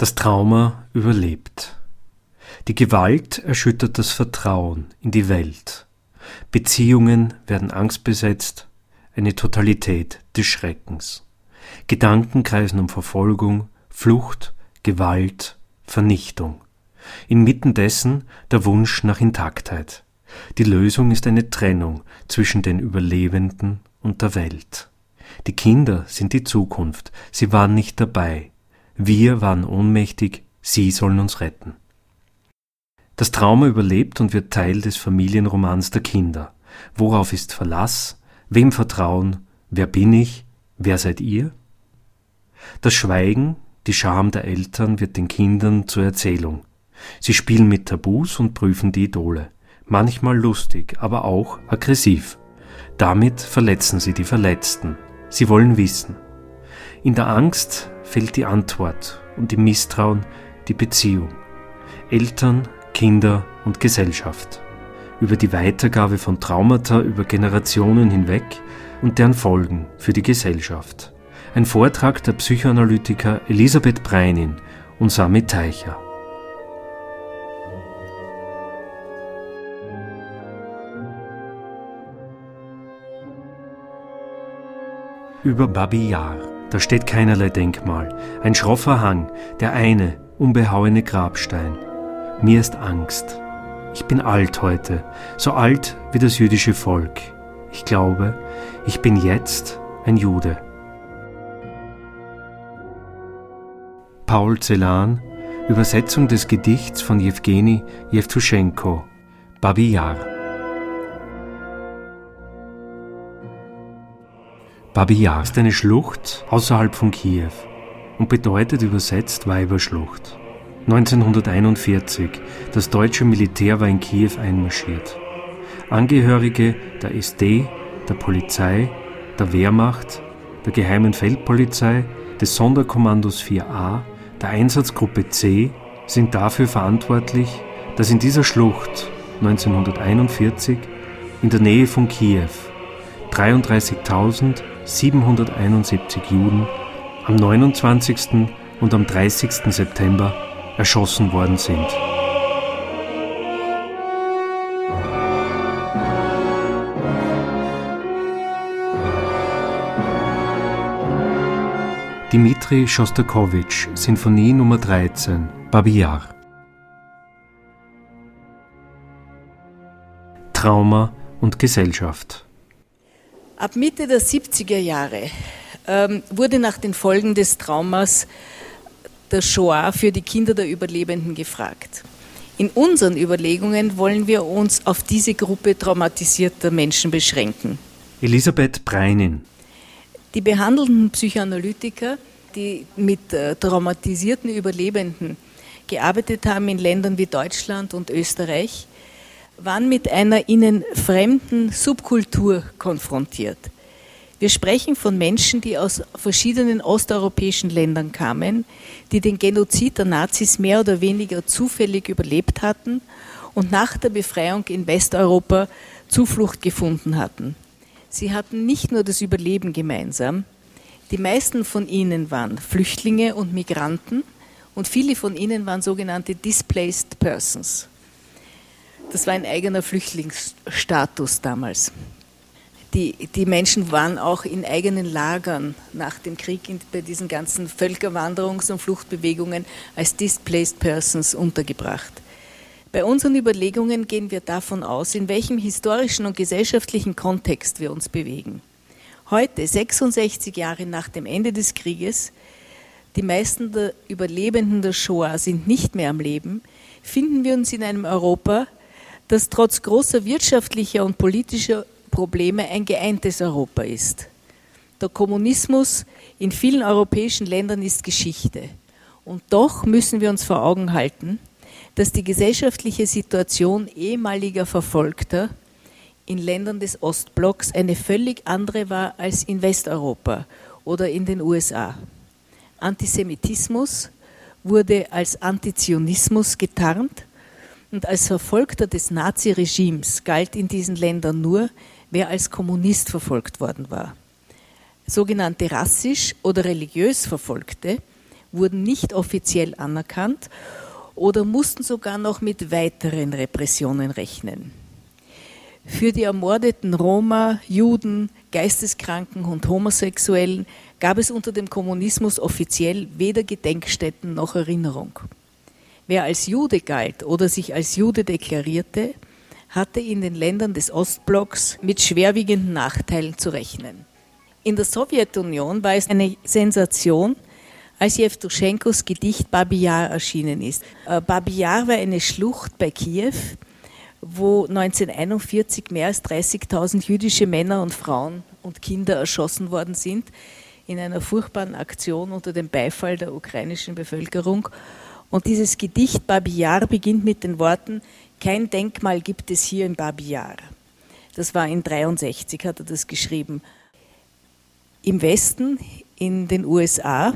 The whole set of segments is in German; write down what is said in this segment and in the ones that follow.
Das Trauma überlebt. Die Gewalt erschüttert das Vertrauen in die Welt. Beziehungen werden angstbesetzt, eine Totalität des Schreckens. Gedanken kreisen um Verfolgung, Flucht, Gewalt, Vernichtung. Inmitten dessen der Wunsch nach Intaktheit. Die Lösung ist eine Trennung zwischen den Überlebenden und der Welt. Die Kinder sind die Zukunft, sie waren nicht dabei. Wir waren ohnmächtig, sie sollen uns retten. Das Trauma überlebt und wird Teil des Familienromans der Kinder. Worauf ist Verlass? Wem Vertrauen? Wer bin ich? Wer seid ihr? Das Schweigen, die Scham der Eltern wird den Kindern zur Erzählung. Sie spielen mit Tabus und prüfen die Idole. Manchmal lustig, aber auch aggressiv. Damit verletzen sie die Verletzten. Sie wollen wissen. In der Angst fällt die Antwort und im Misstrauen die Beziehung. Eltern, Kinder und Gesellschaft. Über die Weitergabe von Traumata über Generationen hinweg und deren Folgen für die Gesellschaft. Ein Vortrag der Psychoanalytiker Elisabeth Breinin und Sami Teicher. Über Babi Yar. Da steht keinerlei Denkmal, ein schroffer Hang, der eine, unbehauene Grabstein. Mir ist Angst. Ich bin alt heute, so alt wie das jüdische Volk. Ich glaube, ich bin jetzt ein Jude. Paul Celan, Übersetzung des Gedichts von Jewgeni Jewtuschenko, Babi Yar. Babi Yar ist eine Schlucht außerhalb von Kiew und bedeutet übersetzt Weiberschlucht. 1941, das deutsche Militär war in Kiew einmarschiert. Angehörige der SD, der Polizei, der Wehrmacht, der Geheimen Feldpolizei, des Sonderkommandos 4a, der Einsatzgruppe C sind dafür verantwortlich, dass in dieser Schlucht 1941 in der Nähe von Kiew 33.000 771 Juden am 29. und am 30. September erschossen worden sind. Dmitri Schostakowitsch, Sinfonie Nummer 13, Babi Trauma und Gesellschaft. Ab Mitte der 70er Jahre ähm, wurde nach den Folgen des Traumas der Shoah für die Kinder der Überlebenden gefragt. In unseren Überlegungen wollen wir uns auf diese Gruppe traumatisierter Menschen beschränken. Elisabeth Breinin. Die behandelnden Psychoanalytiker, die mit äh, traumatisierten Überlebenden gearbeitet haben in Ländern wie Deutschland und Österreich, waren mit einer ihnen fremden Subkultur konfrontiert. Wir sprechen von Menschen, die aus verschiedenen osteuropäischen Ländern kamen, die den Genozid der Nazis mehr oder weniger zufällig überlebt hatten und nach der Befreiung in Westeuropa Zuflucht gefunden hatten. Sie hatten nicht nur das Überleben gemeinsam, die meisten von ihnen waren Flüchtlinge und Migranten und viele von ihnen waren sogenannte Displaced Persons. Das war ein eigener Flüchtlingsstatus damals. Die, die Menschen waren auch in eigenen Lagern nach dem Krieg in, bei diesen ganzen Völkerwanderungs- und Fluchtbewegungen als Displaced Persons untergebracht. Bei unseren Überlegungen gehen wir davon aus, in welchem historischen und gesellschaftlichen Kontext wir uns bewegen. Heute, 66 Jahre nach dem Ende des Krieges, die meisten der Überlebenden der Shoah sind nicht mehr am Leben, finden wir uns in einem Europa, das trotz großer wirtschaftlicher und politischer Probleme ein geeintes Europa ist. Der Kommunismus in vielen europäischen Ländern ist Geschichte. Und doch müssen wir uns vor Augen halten, dass die gesellschaftliche Situation ehemaliger Verfolgter in Ländern des Ostblocks eine völlig andere war als in Westeuropa oder in den USA. Antisemitismus wurde als Antizionismus getarnt und als Verfolgter des Naziregimes galt in diesen Ländern nur, wer als Kommunist verfolgt worden war. Sogenannte rassisch oder religiös Verfolgte wurden nicht offiziell anerkannt oder mussten sogar noch mit weiteren Repressionen rechnen. Für die ermordeten Roma, Juden, Geisteskranken und Homosexuellen gab es unter dem Kommunismus offiziell weder Gedenkstätten noch Erinnerung. Wer als Jude galt oder sich als Jude deklarierte, hatte in den Ländern des Ostblocks mit schwerwiegenden Nachteilen zu rechnen. In der Sowjetunion war es eine Sensation, als Jewtuschenkos Gedicht Babi Yar erschienen ist. Äh, Babi Yar war eine Schlucht bei Kiew, wo 1941 mehr als 30.000 jüdische Männer und Frauen und Kinder erschossen worden sind in einer furchtbaren Aktion unter dem Beifall der ukrainischen Bevölkerung. Und dieses Gedicht Babi Yar beginnt mit den Worten, kein Denkmal gibt es hier in Babi Yar. Das war in 63, hat er das geschrieben. Im Westen, in den USA,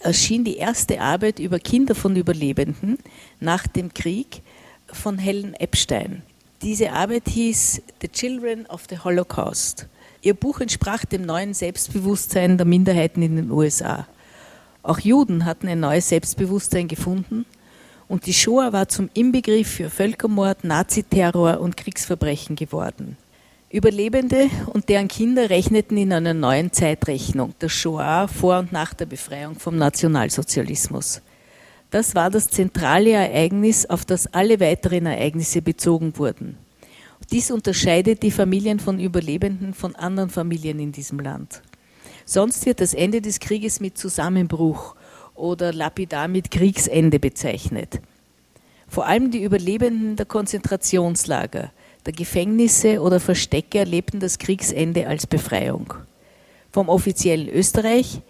erschien die erste Arbeit über Kinder von Überlebenden nach dem Krieg von Helen Epstein. Diese Arbeit hieß The Children of the Holocaust. Ihr Buch entsprach dem neuen Selbstbewusstsein der Minderheiten in den USA. Auch Juden hatten ein neues Selbstbewusstsein gefunden und die Shoah war zum Inbegriff für Völkermord, Naziterror und Kriegsverbrechen geworden. Überlebende und deren Kinder rechneten in einer neuen Zeitrechnung der Shoah vor und nach der Befreiung vom Nationalsozialismus. Das war das zentrale Ereignis, auf das alle weiteren Ereignisse bezogen wurden. Dies unterscheidet die Familien von Überlebenden von anderen Familien in diesem Land. Sonst wird das Ende des Krieges mit Zusammenbruch oder lapidar mit Kriegsende bezeichnet. Vor allem die Überlebenden der Konzentrationslager, der Gefängnisse oder Verstecke erlebten das Kriegsende als Befreiung. Vom offiziellen Österreich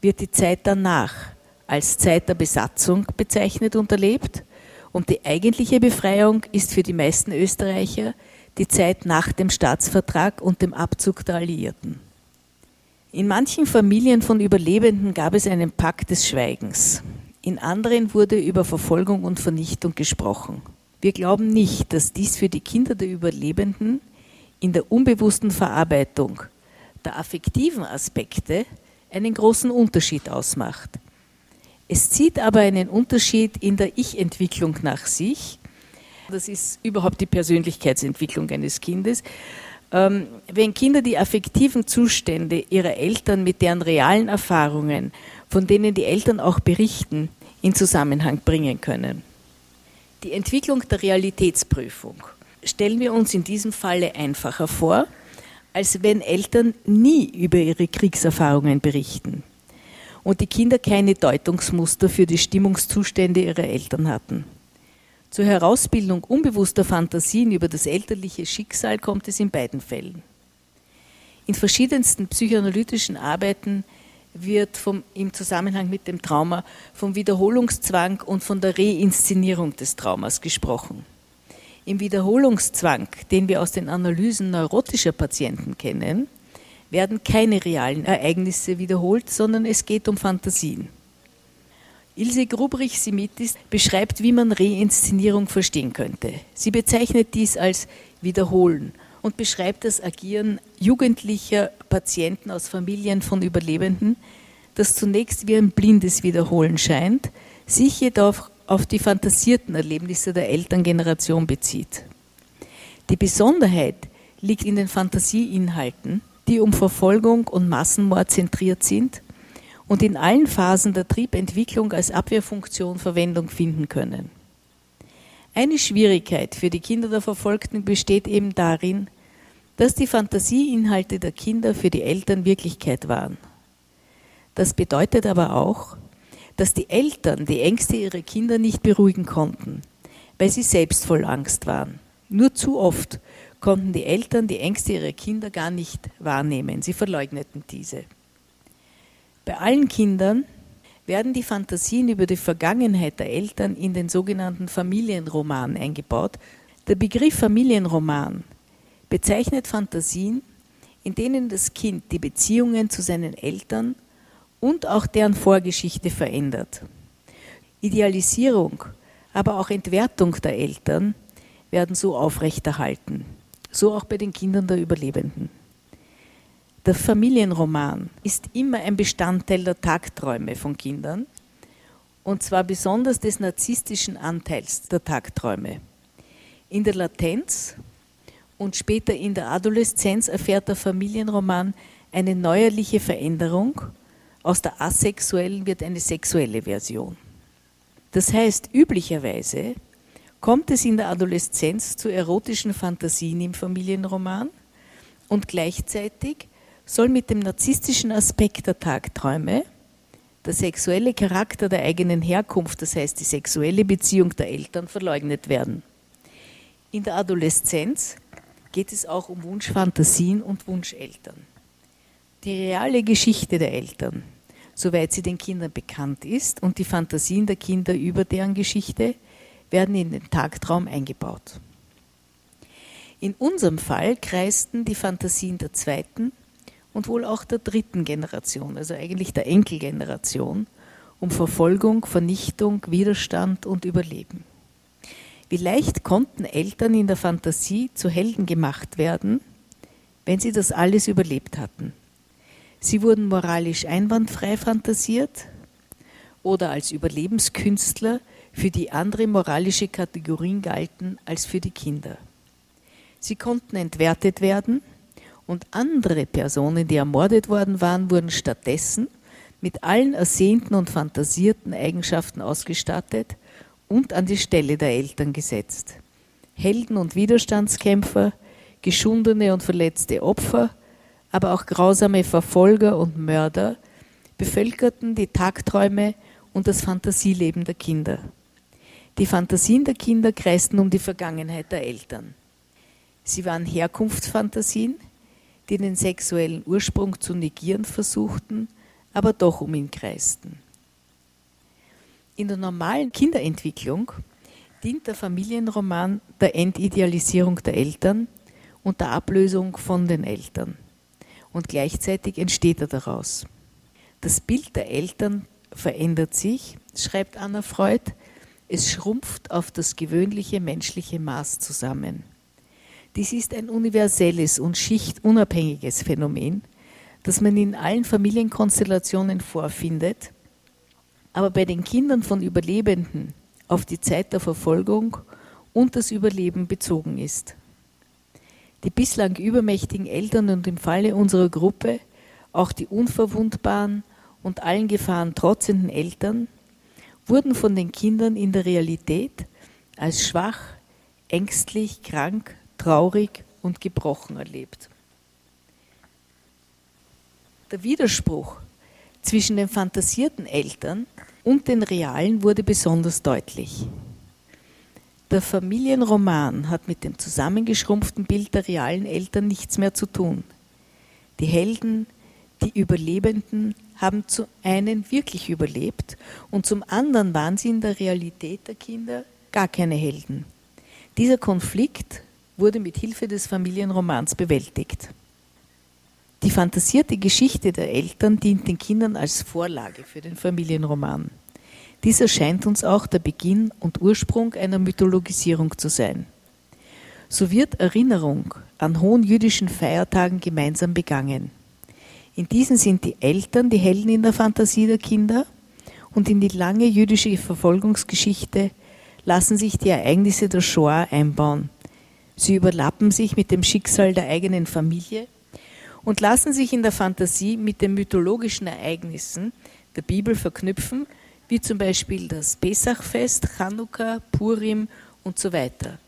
wird die Zeit danach als Zeit der Besatzung bezeichnet und erlebt und die eigentliche Befreiung ist für die meisten Österreicher die Zeit nach dem Staatsvertrag und dem Abzug der Alliierten. In manchen Familien von Überlebenden gab es einen Pakt des Schweigens. In anderen wurde über Verfolgung und Vernichtung gesprochen. Wir glauben nicht, dass dies für die Kinder der Überlebenden in der unbewussten Verarbeitung der affektiven Aspekte einen großen Unterschied ausmacht. Es zieht aber einen Unterschied in der Ich-Entwicklung nach sich. Das ist überhaupt die Persönlichkeitsentwicklung eines Kindes. Ähm, wenn Kinder die affektiven Zustände ihrer Eltern mit deren realen Erfahrungen, von denen die Eltern auch berichten, in Zusammenhang bringen können. Die Entwicklung der Realitätsprüfung stellen wir uns in diesem Falle einfacher vor, als wenn Eltern nie über ihre Kriegserfahrungen berichten und die Kinder keine Deutungsmuster für die Stimmungszustände ihrer Eltern hatten. Zur Herausbildung unbewusster Fantasien über das elterliche Schicksal kommt es in beiden Fällen. In verschiedensten psychoanalytischen Arbeiten wird vom, im Zusammenhang mit dem Trauma vom Wiederholungszwang und von der Reinszenierung des Traumas gesprochen. Im Wiederholungszwang, den wir aus den Analysen neurotischer Patienten kennen, werden keine realen Ereignisse wiederholt, sondern es geht um Fantasien. Ilse Grubrich-Simitis beschreibt, wie man Reinszenierung verstehen könnte. Sie bezeichnet dies als Wiederholen und beschreibt das Agieren jugendlicher Patienten aus Familien von Überlebenden, das zunächst wie ein blindes Wiederholen scheint, sich jedoch auf die fantasierten Erlebnisse der Elterngeneration bezieht. Die Besonderheit liegt in den Fantasieinhalten, die um Verfolgung und Massenmord zentriert sind und in allen Phasen der Triebentwicklung als Abwehrfunktion Verwendung finden können. Eine Schwierigkeit für die Kinder der Verfolgten besteht eben darin, dass die Fantasieinhalte der Kinder für die Eltern Wirklichkeit waren. Das bedeutet aber auch, dass die Eltern die Ängste ihrer Kinder nicht beruhigen konnten, weil sie selbst voll Angst waren. Nur zu oft konnten die Eltern die Ängste ihrer Kinder gar nicht wahrnehmen, sie verleugneten diese. Bei allen Kindern werden die Fantasien über die Vergangenheit der Eltern in den sogenannten Familienroman eingebaut. Der Begriff Familienroman bezeichnet Fantasien, in denen das Kind die Beziehungen zu seinen Eltern und auch deren Vorgeschichte verändert. Idealisierung, aber auch Entwertung der Eltern werden so aufrechterhalten, so auch bei den Kindern der Überlebenden. Der Familienroman ist immer ein Bestandteil der Tagträume von Kindern und zwar besonders des narzisstischen Anteils der Tagträume. In der Latenz und später in der Adoleszenz erfährt der Familienroman eine neuerliche Veränderung. Aus der asexuellen wird eine sexuelle Version. Das heißt, üblicherweise kommt es in der Adoleszenz zu erotischen Fantasien im Familienroman und gleichzeitig soll mit dem narzisstischen Aspekt der Tagträume der sexuelle Charakter der eigenen Herkunft, das heißt die sexuelle Beziehung der Eltern, verleugnet werden. In der Adoleszenz geht es auch um Wunschfantasien und Wunscheltern. Die reale Geschichte der Eltern, soweit sie den Kindern bekannt ist, und die Fantasien der Kinder über deren Geschichte werden in den Tagtraum eingebaut. In unserem Fall kreisten die Fantasien der zweiten und wohl auch der dritten Generation, also eigentlich der Enkelgeneration, um Verfolgung, Vernichtung, Widerstand und Überleben. Wie leicht konnten Eltern in der Fantasie zu Helden gemacht werden, wenn sie das alles überlebt hatten. Sie wurden moralisch einwandfrei fantasiert oder als Überlebenskünstler, für die andere moralische Kategorien galten als für die Kinder. Sie konnten entwertet werden und andere Personen, die ermordet worden waren, wurden stattdessen mit allen ersehnten und fantasierten Eigenschaften ausgestattet und an die Stelle der Eltern gesetzt. Helden und Widerstandskämpfer, geschundene und verletzte Opfer, aber auch grausame Verfolger und Mörder bevölkerten die Tagträume und das Fantasieleben der Kinder. Die Fantasien der Kinder kreisten um die Vergangenheit der Eltern. Sie waren Herkunftsfantasien, die den sexuellen Ursprung zu negieren versuchten, aber doch um ihn kreisten. In der normalen Kinderentwicklung dient der Familienroman der Entidealisierung der Eltern und der Ablösung von den Eltern. Und gleichzeitig entsteht er daraus. Das Bild der Eltern verändert sich, schreibt Anna Freud, es schrumpft auf das gewöhnliche menschliche Maß zusammen. Dies ist ein universelles und schichtunabhängiges Phänomen, das man in allen Familienkonstellationen vorfindet, aber bei den Kindern von Überlebenden auf die Zeit der Verfolgung und das Überleben bezogen ist. Die bislang übermächtigen Eltern und im Falle unserer Gruppe auch die unverwundbaren und allen Gefahren trotzenden Eltern wurden von den Kindern in der Realität als schwach, ängstlich, krank, traurig und gebrochen erlebt. Der Widerspruch zwischen den fantasierten Eltern und den realen wurde besonders deutlich. Der Familienroman hat mit dem zusammengeschrumpften Bild der realen Eltern nichts mehr zu tun. Die Helden, die Überlebenden haben zum einen wirklich überlebt und zum anderen waren sie in der Realität der Kinder gar keine Helden. Dieser Konflikt wurde mit Hilfe des Familienromans bewältigt. Die fantasierte Geschichte der Eltern dient den Kindern als Vorlage für den Familienroman. Dies erscheint uns auch der Beginn und Ursprung einer Mythologisierung zu sein. So wird Erinnerung an hohen jüdischen Feiertagen gemeinsam begangen. In diesen sind die Eltern die Helden in der Fantasie der Kinder und in die lange jüdische Verfolgungsgeschichte lassen sich die Ereignisse der Shoah einbauen, Sie überlappen sich mit dem Schicksal der eigenen Familie und lassen sich in der Fantasie mit den mythologischen Ereignissen der Bibel verknüpfen, wie zum Beispiel das Pesachfest, Chanukka, Purim und so weiter.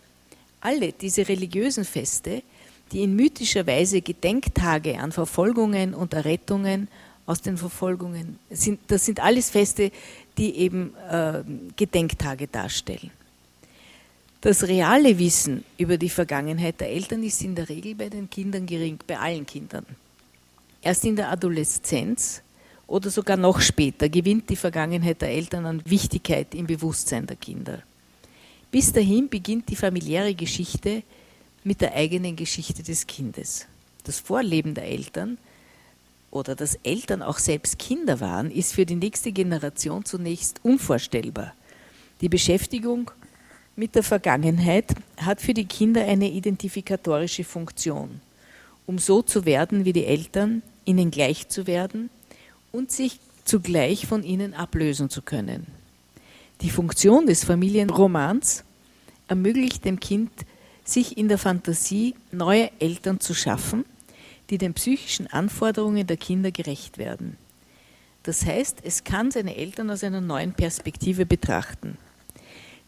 Alle diese religiösen Feste, die in mythischer Weise Gedenktage an Verfolgungen und Errettungen aus den Verfolgungen sind, das sind alles Feste, die eben äh, Gedenktage darstellen. Das reale Wissen über die Vergangenheit der Eltern ist in der Regel bei den Kindern gering, bei allen Kindern. Erst in der Adoleszenz oder sogar noch später gewinnt die Vergangenheit der Eltern an Wichtigkeit im Bewusstsein der Kinder. Bis dahin beginnt die familiäre Geschichte mit der eigenen Geschichte des Kindes. Das Vorleben der Eltern oder dass Eltern auch selbst Kinder waren, ist für die nächste Generation zunächst unvorstellbar. Die Beschäftigung mit der Vergangenheit hat für die Kinder eine identifikatorische Funktion, um so zu werden wie die Eltern, ihnen gleich zu werden und sich zugleich von ihnen ablösen zu können. Die Funktion des Familienromans ermöglicht dem Kind, sich in der Fantasie neue Eltern zu schaffen, die den psychischen Anforderungen der Kinder gerecht werden. Das heißt, es kann seine Eltern aus einer neuen Perspektive betrachten.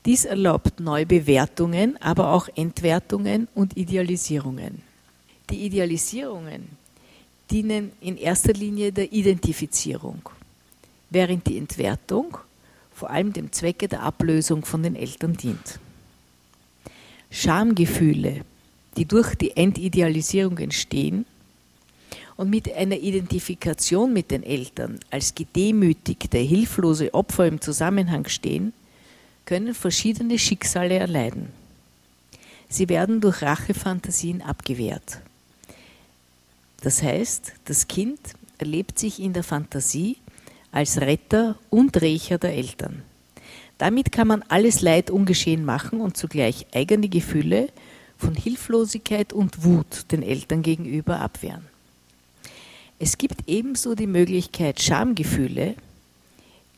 Dies erlaubt Neubewertungen, aber auch Entwertungen und Idealisierungen. Die Idealisierungen dienen in erster Linie der Identifizierung, während die Entwertung vor allem dem Zwecke der Ablösung von den Eltern dient. Schamgefühle, die durch die Entidealisierung entstehen und mit einer Identifikation mit den Eltern als gedemütigte, hilflose Opfer im Zusammenhang stehen, können verschiedene Schicksale erleiden. Sie werden durch Rachefantasien abgewehrt. Das heißt, das Kind erlebt sich in der Fantasie als Retter und Rächer der Eltern. Damit kann man alles Leid ungeschehen machen und zugleich eigene Gefühle von Hilflosigkeit und Wut den Eltern gegenüber abwehren. Es gibt ebenso die Möglichkeit, Schamgefühle,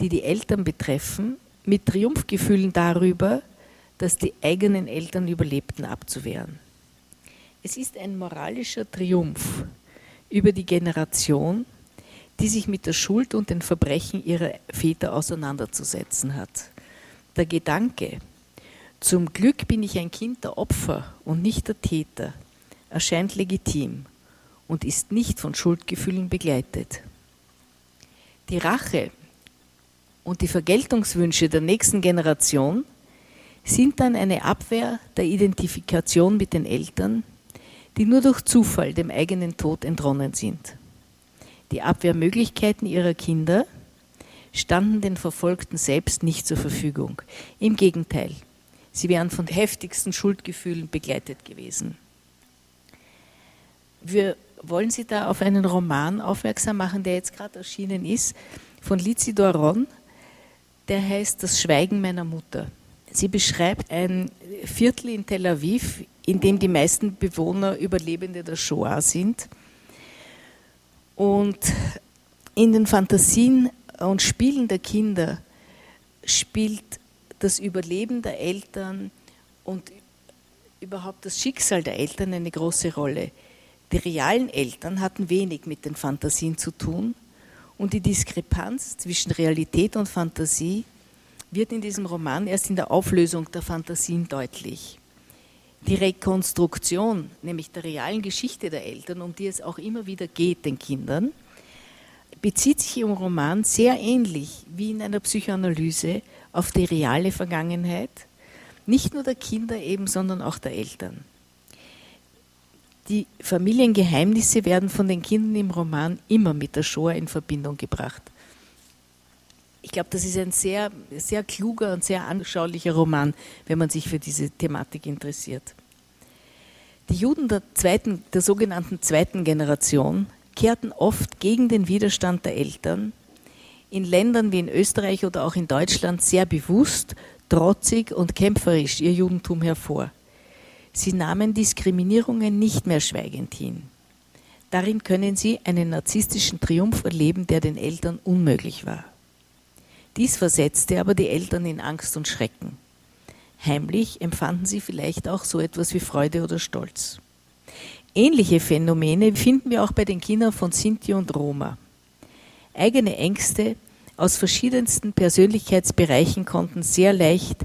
die die Eltern betreffen, mit Triumphgefühlen darüber, dass die eigenen Eltern überlebten, abzuwehren. Es ist ein moralischer Triumph über die Generation, die sich mit der Schuld und den Verbrechen ihrer Väter auseinanderzusetzen hat. Der Gedanke, zum Glück bin ich ein Kind der Opfer und nicht der Täter, erscheint legitim und ist nicht von Schuldgefühlen begleitet. Die Rache und die Vergeltungswünsche der nächsten Generation sind dann eine Abwehr der Identifikation mit den Eltern, die nur durch Zufall dem eigenen Tod entronnen sind. Die Abwehrmöglichkeiten ihrer Kinder standen den Verfolgten selbst nicht zur Verfügung. Im Gegenteil, sie wären von heftigsten Schuldgefühlen begleitet gewesen. Wir wollen Sie da auf einen Roman aufmerksam machen, der jetzt gerade erschienen ist, von Lizi Doron, der heißt Das Schweigen meiner Mutter. Sie beschreibt ein Viertel in Tel Aviv, in dem die meisten Bewohner Überlebende der Shoah sind. Und in den Fantasien und Spielen der Kinder spielt das Überleben der Eltern und überhaupt das Schicksal der Eltern eine große Rolle. Die realen Eltern hatten wenig mit den Fantasien zu tun und die Diskrepanz zwischen Realität und Fantasie wird in diesem Roman erst in der Auflösung der Fantasien deutlich. Die Rekonstruktion, nämlich der realen Geschichte der Eltern, um die es auch immer wieder geht, den Kindern, bezieht sich im Roman sehr ähnlich wie in einer Psychoanalyse auf die reale Vergangenheit, nicht nur der Kinder eben, sondern auch der Eltern. Die Familiengeheimnisse werden von den Kindern im Roman immer mit der Shoah in Verbindung gebracht. Ich glaube, das ist ein sehr, sehr kluger und sehr anschaulicher Roman, wenn man sich für diese Thematik interessiert. Die Juden der, zweiten, der sogenannten zweiten Generation kehrten oft gegen den Widerstand der Eltern in Ländern wie in Österreich oder auch in Deutschland sehr bewusst, trotzig und kämpferisch ihr Judentum hervor. Sie nahmen Diskriminierungen nicht mehr schweigend hin. Darin können sie einen narzisstischen Triumph erleben, der den Eltern unmöglich war. Dies versetzte aber die Eltern in Angst und Schrecken. Heimlich empfanden sie vielleicht auch so etwas wie Freude oder Stolz. Ähnliche Phänomene finden wir auch bei den Kindern von Sinti und Roma. Eigene Ängste aus verschiedensten Persönlichkeitsbereichen konnten sehr leicht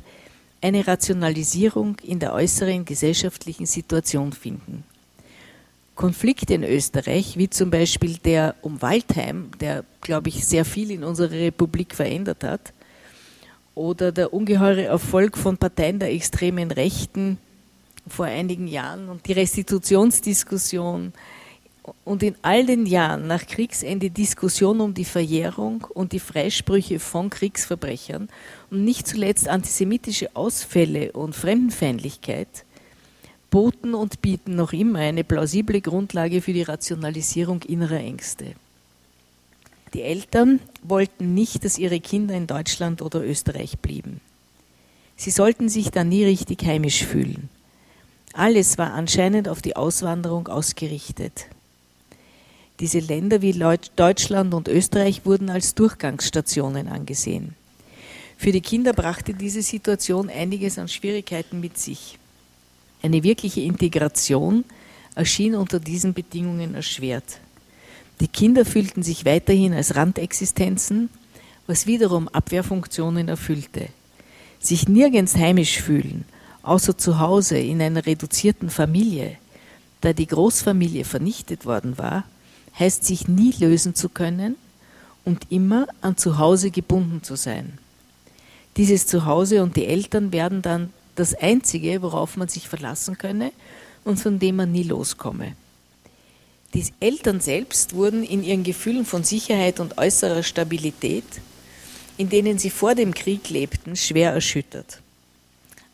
eine Rationalisierung in der äußeren gesellschaftlichen Situation finden. Konflikte in Österreich, wie zum Beispiel der um Waldheim, der, glaube ich, sehr viel in unserer Republik verändert hat, oder der ungeheure Erfolg von Parteien der extremen Rechten vor einigen Jahren und die Restitutionsdiskussion und in all den Jahren nach Kriegsende Diskussion um die Verjährung und die Freisprüche von Kriegsverbrechern und nicht zuletzt antisemitische Ausfälle und Fremdenfeindlichkeit boten und bieten noch immer eine plausible Grundlage für die Rationalisierung innerer Ängste. Die Eltern wollten nicht, dass ihre Kinder in Deutschland oder Österreich blieben. Sie sollten sich da nie richtig heimisch fühlen. Alles war anscheinend auf die Auswanderung ausgerichtet. Diese Länder wie Deutschland und Österreich wurden als Durchgangsstationen angesehen. Für die Kinder brachte diese Situation einiges an Schwierigkeiten mit sich. Eine wirkliche Integration erschien unter diesen Bedingungen erschwert. Die Kinder fühlten sich weiterhin als Randexistenzen, was wiederum Abwehrfunktionen erfüllte. Sich nirgends heimisch fühlen, außer zu Hause in einer reduzierten Familie, da die Großfamilie vernichtet worden war, heißt sich nie lösen zu können und immer an Zuhause gebunden zu sein. Dieses Zuhause und die Eltern werden dann das Einzige, worauf man sich verlassen könne und von dem man nie loskomme. Die Eltern selbst wurden in ihren Gefühlen von Sicherheit und äußerer Stabilität, in denen sie vor dem Krieg lebten, schwer erschüttert.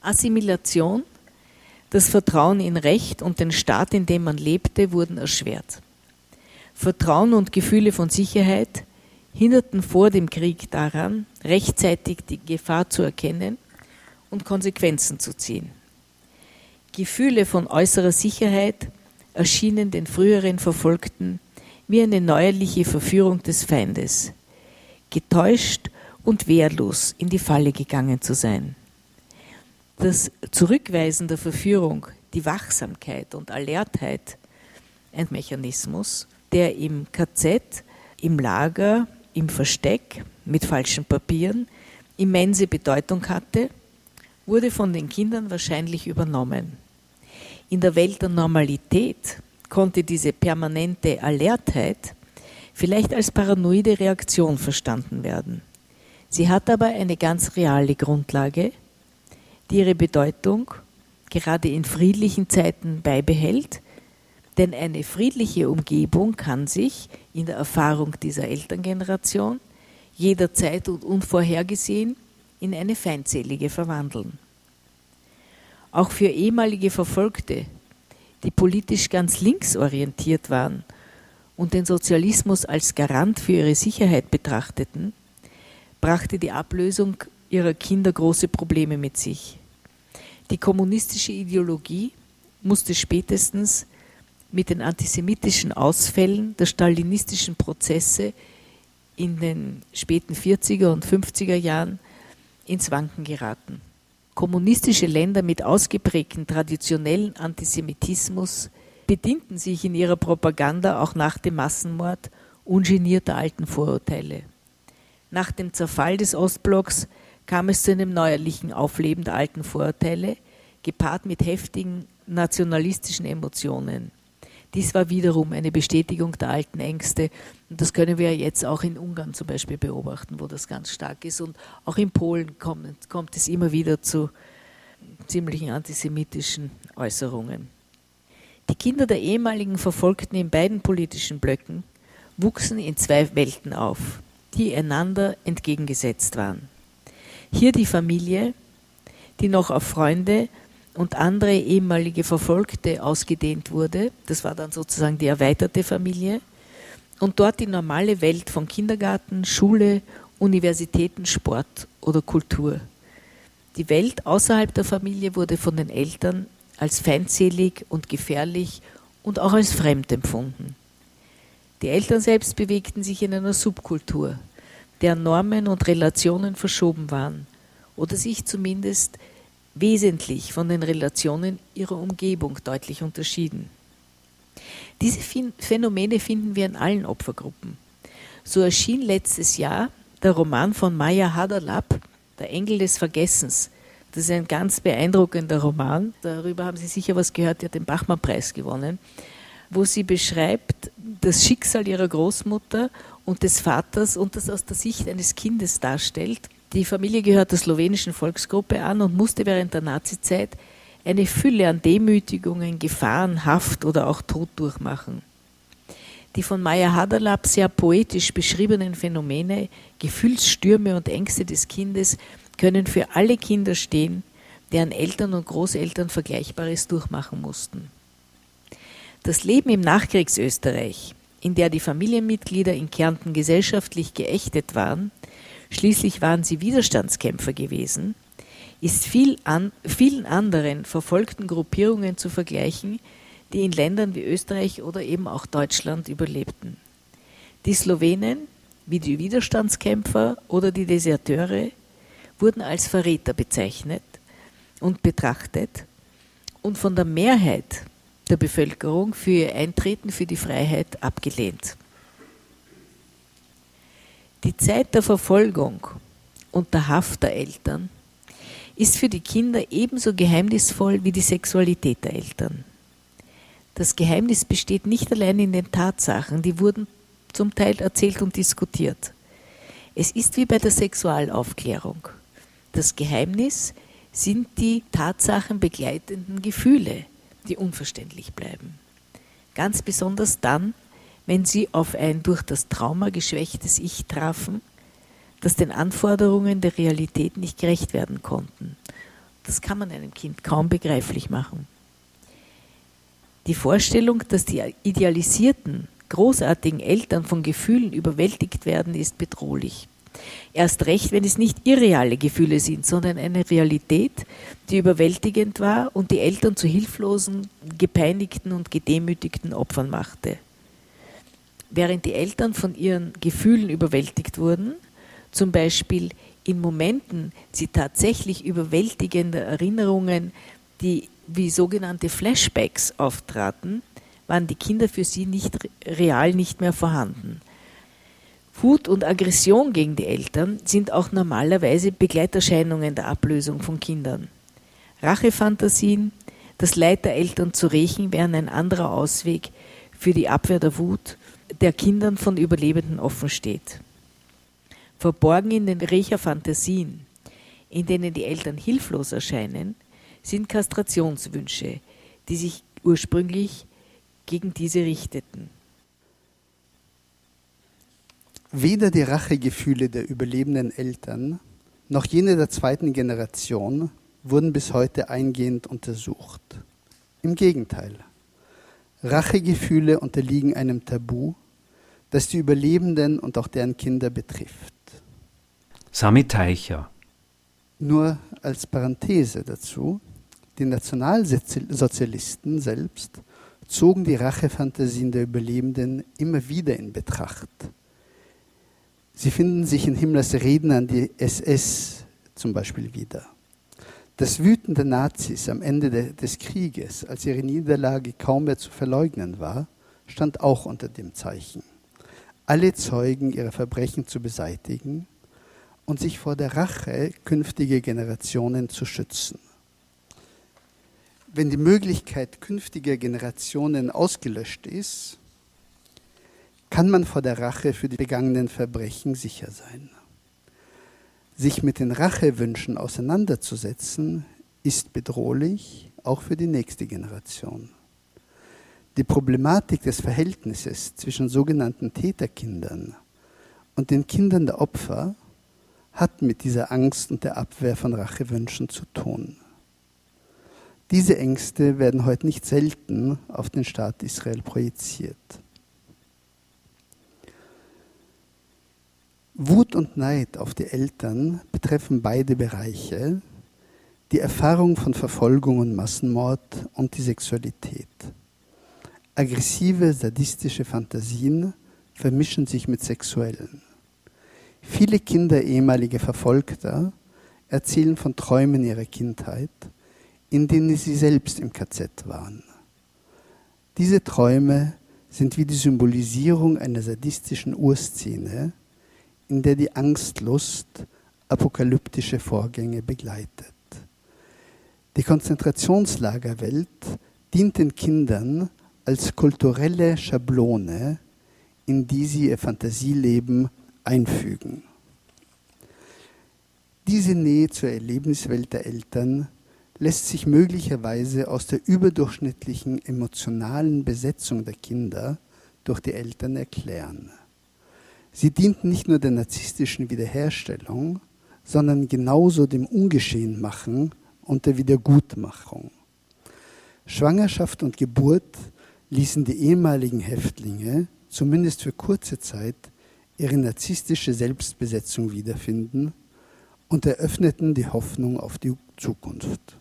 Assimilation, das Vertrauen in Recht und den Staat, in dem man lebte, wurden erschwert. Vertrauen und Gefühle von Sicherheit hinderten vor dem Krieg daran, rechtzeitig die Gefahr zu erkennen und Konsequenzen zu ziehen. Gefühle von äußerer Sicherheit erschienen den früheren Verfolgten wie eine neuerliche Verführung des Feindes, getäuscht und wehrlos in die Falle gegangen zu sein. Das Zurückweisen der Verführung, die Wachsamkeit und Alertheit, ein Mechanismus, der im KZ, im Lager, im Versteck mit falschen Papieren immense Bedeutung hatte, wurde von den Kindern wahrscheinlich übernommen. In der Welt der Normalität konnte diese permanente Alertheit vielleicht als paranoide Reaktion verstanden werden. Sie hat aber eine ganz reale Grundlage, die ihre Bedeutung gerade in friedlichen Zeiten beibehält, denn eine friedliche Umgebung kann sich in der Erfahrung dieser Elterngeneration jederzeit und unvorhergesehen in eine feindselige verwandeln auch für ehemalige Verfolgte, die politisch ganz links orientiert waren und den Sozialismus als Garant für ihre Sicherheit betrachteten, brachte die Ablösung ihrer Kinder große Probleme mit sich. Die kommunistische Ideologie musste spätestens mit den antisemitischen Ausfällen der stalinistischen Prozesse in den späten 40er und 50er Jahren ins Wanken geraten. Kommunistische Länder mit ausgeprägtem traditionellen Antisemitismus bedienten sich in ihrer Propaganda auch nach dem Massenmord ungenierter alten Vorurteile. Nach dem Zerfall des Ostblocks kam es zu einem neuerlichen Aufleben der alten Vorurteile, gepaart mit heftigen nationalistischen Emotionen. Dies war wiederum eine Bestätigung der alten Ängste. Und das können wir jetzt auch in Ungarn zum Beispiel beobachten, wo das ganz stark ist. Und auch in Polen kommt, kommt es immer wieder zu ziemlichen antisemitischen Äußerungen. Die Kinder der ehemaligen Verfolgten in beiden politischen Blöcken wuchsen in zwei Welten auf, die einander entgegengesetzt waren. Hier die Familie, die noch auf Freunde und andere ehemalige Verfolgte ausgedehnt wurde. Das war dann sozusagen die erweiterte Familie. Und dort die normale Welt von Kindergarten, Schule, Universitäten, Sport oder Kultur. Die Welt außerhalb der Familie wurde von den Eltern als feindselig und gefährlich und auch als fremd empfunden. Die Eltern selbst bewegten sich in einer Subkultur, deren Normen und Relationen verschoben waren oder sich zumindest wesentlich von den Relationen ihrer Umgebung deutlich unterschieden. Diese Phänomene finden wir in allen Opfergruppen. So erschien letztes Jahr der Roman von Maya Haderlap, Der Engel des Vergessens. Das ist ein ganz beeindruckender Roman. Darüber haben Sie sicher was gehört, die hat den Bachmann-Preis gewonnen, wo sie beschreibt das Schicksal ihrer Großmutter und des Vaters und das aus der Sicht eines Kindes darstellt die Familie gehört der slowenischen Volksgruppe an und musste während der Nazizeit eine Fülle an Demütigungen, Gefahren, Haft oder auch Tod durchmachen. Die von Maya Haderlap sehr poetisch beschriebenen Phänomene, Gefühlsstürme und Ängste des Kindes können für alle Kinder stehen, deren Eltern und Großeltern Vergleichbares durchmachen mussten. Das Leben im Nachkriegsösterreich, in der die Familienmitglieder in Kärnten gesellschaftlich geächtet waren, schließlich waren sie Widerstandskämpfer gewesen, ist viel an, vielen anderen verfolgten Gruppierungen zu vergleichen, die in Ländern wie Österreich oder eben auch Deutschland überlebten. Die Slowenen, wie die Widerstandskämpfer oder die Deserteure, wurden als Verräter bezeichnet und betrachtet und von der Mehrheit der Bevölkerung für ihr Eintreten für die Freiheit abgelehnt. Die Zeit der Verfolgung und der Haft der Eltern ist für die Kinder ebenso geheimnisvoll wie die Sexualität der Eltern. Das Geheimnis besteht nicht allein in den Tatsachen, die wurden zum Teil erzählt und diskutiert. Es ist wie bei der Sexualaufklärung. Das Geheimnis sind die tatsachenbegleitenden Gefühle, die unverständlich bleiben. Ganz besonders dann, wenn sie auf ein durch das Trauma geschwächtes Ich trafen, das den Anforderungen der Realität nicht gerecht werden konnten. Das kann man einem Kind kaum begreiflich machen. Die Vorstellung, dass die idealisierten, großartigen Eltern von Gefühlen überwältigt werden, ist bedrohlich. Erst recht, wenn es nicht irreale Gefühle sind, sondern eine Realität, die überwältigend war und die Eltern zu hilflosen, gepeinigten und gedemütigten Opfern machte. Während die Eltern von ihren Gefühlen überwältigt wurden, zum Beispiel in Momenten sie tatsächlich überwältigende Erinnerungen, die wie sogenannte Flashbacks auftraten, waren die Kinder für sie nicht real nicht mehr vorhanden. Wut und Aggression gegen die Eltern sind auch normalerweise Begleiterscheinungen der Ablösung von Kindern. Rachefantasien, das Leid der Eltern zu rächen, wären ein anderer Ausweg für die Abwehr der Wut, der Kindern von Überlebenden offen steht. Verborgen in den Rächerfantasien, in denen die Eltern hilflos erscheinen, sind Kastrationswünsche, die sich ursprünglich gegen diese richteten. Weder die Rachegefühle der überlebenden Eltern noch jene der zweiten Generation wurden bis heute eingehend untersucht. Im Gegenteil, Rachegefühle unterliegen einem Tabu, das die Überlebenden und auch deren Kinder betrifft. Sami Teicher. Nur als Parenthese dazu, die Nationalsozialisten selbst zogen die Rachefantasien der Überlebenden immer wieder in Betracht. Sie finden sich in Himmlers Reden an die SS zum Beispiel wieder. Das Wüten der Nazis am Ende de, des Krieges, als ihre Niederlage kaum mehr zu verleugnen war, stand auch unter dem Zeichen. Alle Zeugen ihrer Verbrechen zu beseitigen und sich vor der Rache künftiger Generationen zu schützen wenn die Möglichkeit künftiger Generationen ausgelöscht ist, kann man vor der Rache für die begangenen Verbrechen sicher sein. Sich mit den Rachewünschen auseinanderzusetzen, ist bedrohlich, auch für die nächste Generation. Die Problematik des Verhältnisses zwischen sogenannten Täterkindern und den Kindern der Opfer hat mit dieser Angst und der Abwehr von Rachewünschen zu tun. Diese Ängste werden heute nicht selten auf den Staat Israel projiziert. Wut und Neid auf die Eltern betreffen beide Bereiche, die Erfahrung von Verfolgung und Massenmord und die Sexualität. Aggressive, sadistische Fantasien vermischen sich mit sexuellen. Viele Kinder ehemaliger Verfolgter erzählen von Träumen ihrer Kindheit in denen sie selbst im KZ waren. Diese Träume sind wie die Symbolisierung einer sadistischen Urszene, in der die Angstlust apokalyptische Vorgänge begleitet. Die Konzentrationslagerwelt dient den Kindern als kulturelle Schablone, in die sie ihr Fantasieleben einfügen. Diese Nähe zur Erlebniswelt der Eltern lässt sich möglicherweise aus der überdurchschnittlichen emotionalen Besetzung der Kinder durch die Eltern erklären. Sie dienten nicht nur der narzisstischen Wiederherstellung, sondern genauso dem Ungeschehenmachen und der Wiedergutmachung. Schwangerschaft und Geburt ließen die ehemaligen Häftlinge, zumindest für kurze Zeit, ihre narzisstische Selbstbesetzung wiederfinden und eröffneten die Hoffnung auf die Zukunft.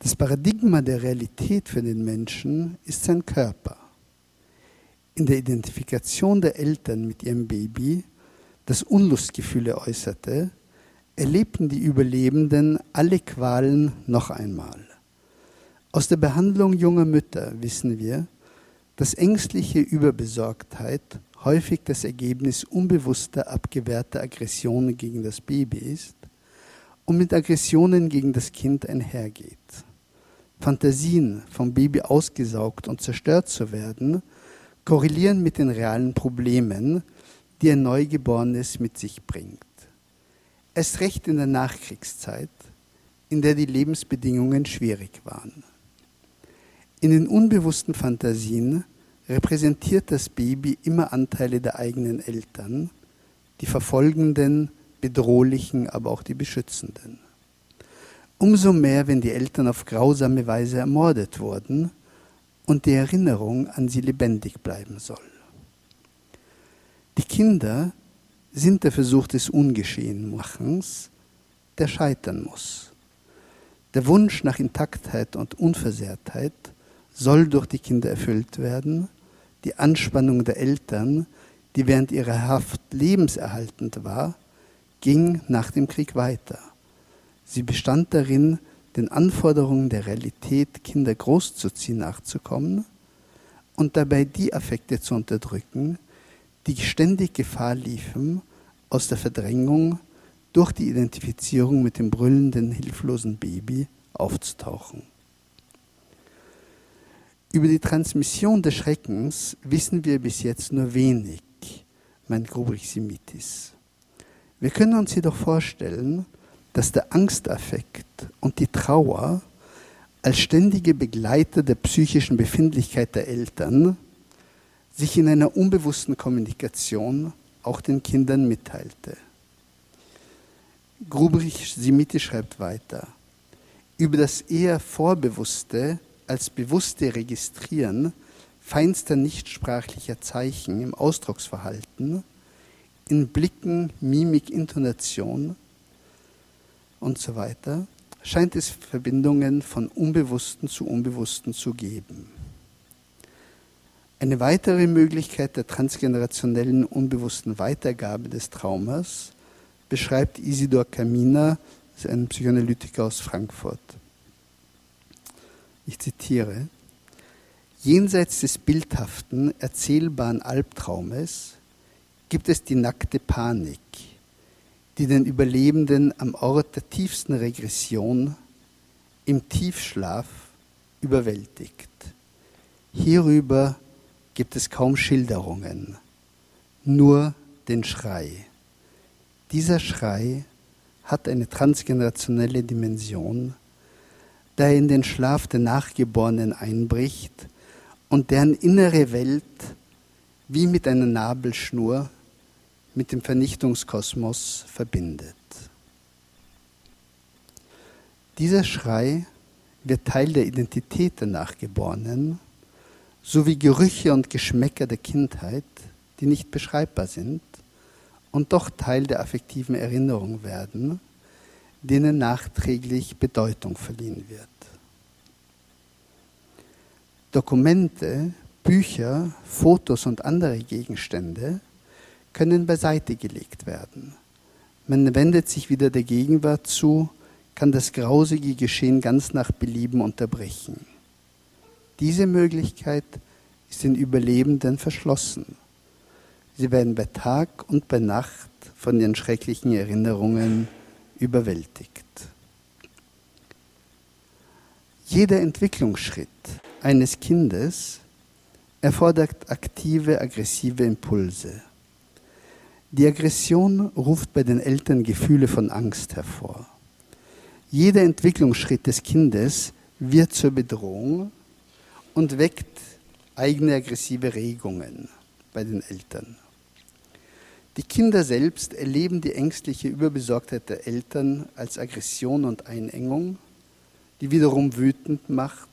Das Paradigma der Realität für den Menschen ist sein Körper. In der Identifikation der Eltern mit ihrem Baby, das Unlustgefühle äußerte, erlebten die Überlebenden alle Qualen noch einmal. Aus der Behandlung junger Mütter wissen wir, dass ängstliche Überbesorgtheit häufig das Ergebnis unbewusster abgewehrter Aggressionen gegen das Baby ist und mit Aggressionen gegen das Kind einhergeht. Fantasien, vom Baby ausgesaugt und zerstört zu werden, korrelieren mit den realen Problemen, die ein Neugeborenes mit sich bringt. Erst recht in der Nachkriegszeit, in der die Lebensbedingungen schwierig waren. In den unbewussten Fantasien repräsentiert das Baby immer Anteile der eigenen Eltern, die verfolgenden, bedrohlichen, aber auch die beschützenden. Umso mehr, wenn die Eltern auf grausame Weise ermordet wurden und die Erinnerung an sie lebendig bleiben soll. Die Kinder sind der Versuch des Ungeschehenmachens, der scheitern muss. Der Wunsch nach Intaktheit und Unversehrtheit soll durch die Kinder erfüllt werden. Die Anspannung der Eltern, die während ihrer Haft lebenserhaltend war, ging nach dem Krieg weiter. Sie bestand darin, den Anforderungen der Realität, Kinder großzuziehen, nachzukommen und dabei die Affekte zu unterdrücken, die ständig Gefahr liefen, aus der Verdrängung durch die Identifizierung mit dem brüllenden, hilflosen Baby aufzutauchen. Über die Transmission des Schreckens wissen wir bis jetzt nur wenig, meint Grubrich-Simitis. Wir können uns jedoch vorstellen, dass der Angstaffekt und die Trauer als ständige Begleiter der psychischen Befindlichkeit der Eltern sich in einer unbewussten Kommunikation auch den Kindern mitteilte. Grubrich-Simitis schreibt weiter, über das eher vorbewusste als bewusste Registrieren feinster nichtsprachlicher Zeichen im Ausdrucksverhalten, in Blicken, Mimik, Intonation und so weiter, scheint es Verbindungen von Unbewussten zu Unbewussten zu geben. Eine weitere Möglichkeit der transgenerationellen unbewussten Weitergabe des Traumas beschreibt Isidor Kaminer, ein Psychoanalytiker aus Frankfurt ich zitiere, jenseits des bildhaften, erzählbaren Albtraumes gibt es die nackte Panik, die den Überlebenden am Ort der tiefsten Regression, im Tiefschlaf, überwältigt. Hierüber gibt es kaum Schilderungen, nur den Schrei. Dieser Schrei hat eine transgenerationelle Dimension, der in den Schlaf der Nachgeborenen einbricht und deren innere Welt wie mit einer Nabelschnur mit dem Vernichtungskosmos verbindet. Dieser Schrei wird Teil der Identität der Nachgeborenen, sowie Gerüche und Geschmäcker der Kindheit, die nicht beschreibbar sind und doch Teil der affektiven Erinnerung werden, denen nachträglich Bedeutung verliehen wird. Dokumente, Bücher, Fotos und andere Gegenstände können beiseite gelegt werden. Man wendet sich wieder der Gegenwart zu, kann das grausige Geschehen ganz nach Belieben unterbrechen. Diese Möglichkeit ist den Überlebenden verschlossen. Sie werden bei Tag und bei Nacht von den schrecklichen Erinnerungen überwältigt. Jeder Entwicklungsschritt eines Kindes erfordert aktive, aggressive Impulse. Die Aggression ruft bei den Eltern Gefühle von Angst hervor. Jeder Entwicklungsschritt des Kindes wird zur Bedrohung und weckt eigene aggressive Regungen bei den Eltern. Die Kinder selbst erleben die ängstliche Überbesorgtheit der Eltern als Aggression und Einengung, die wiederum wütend macht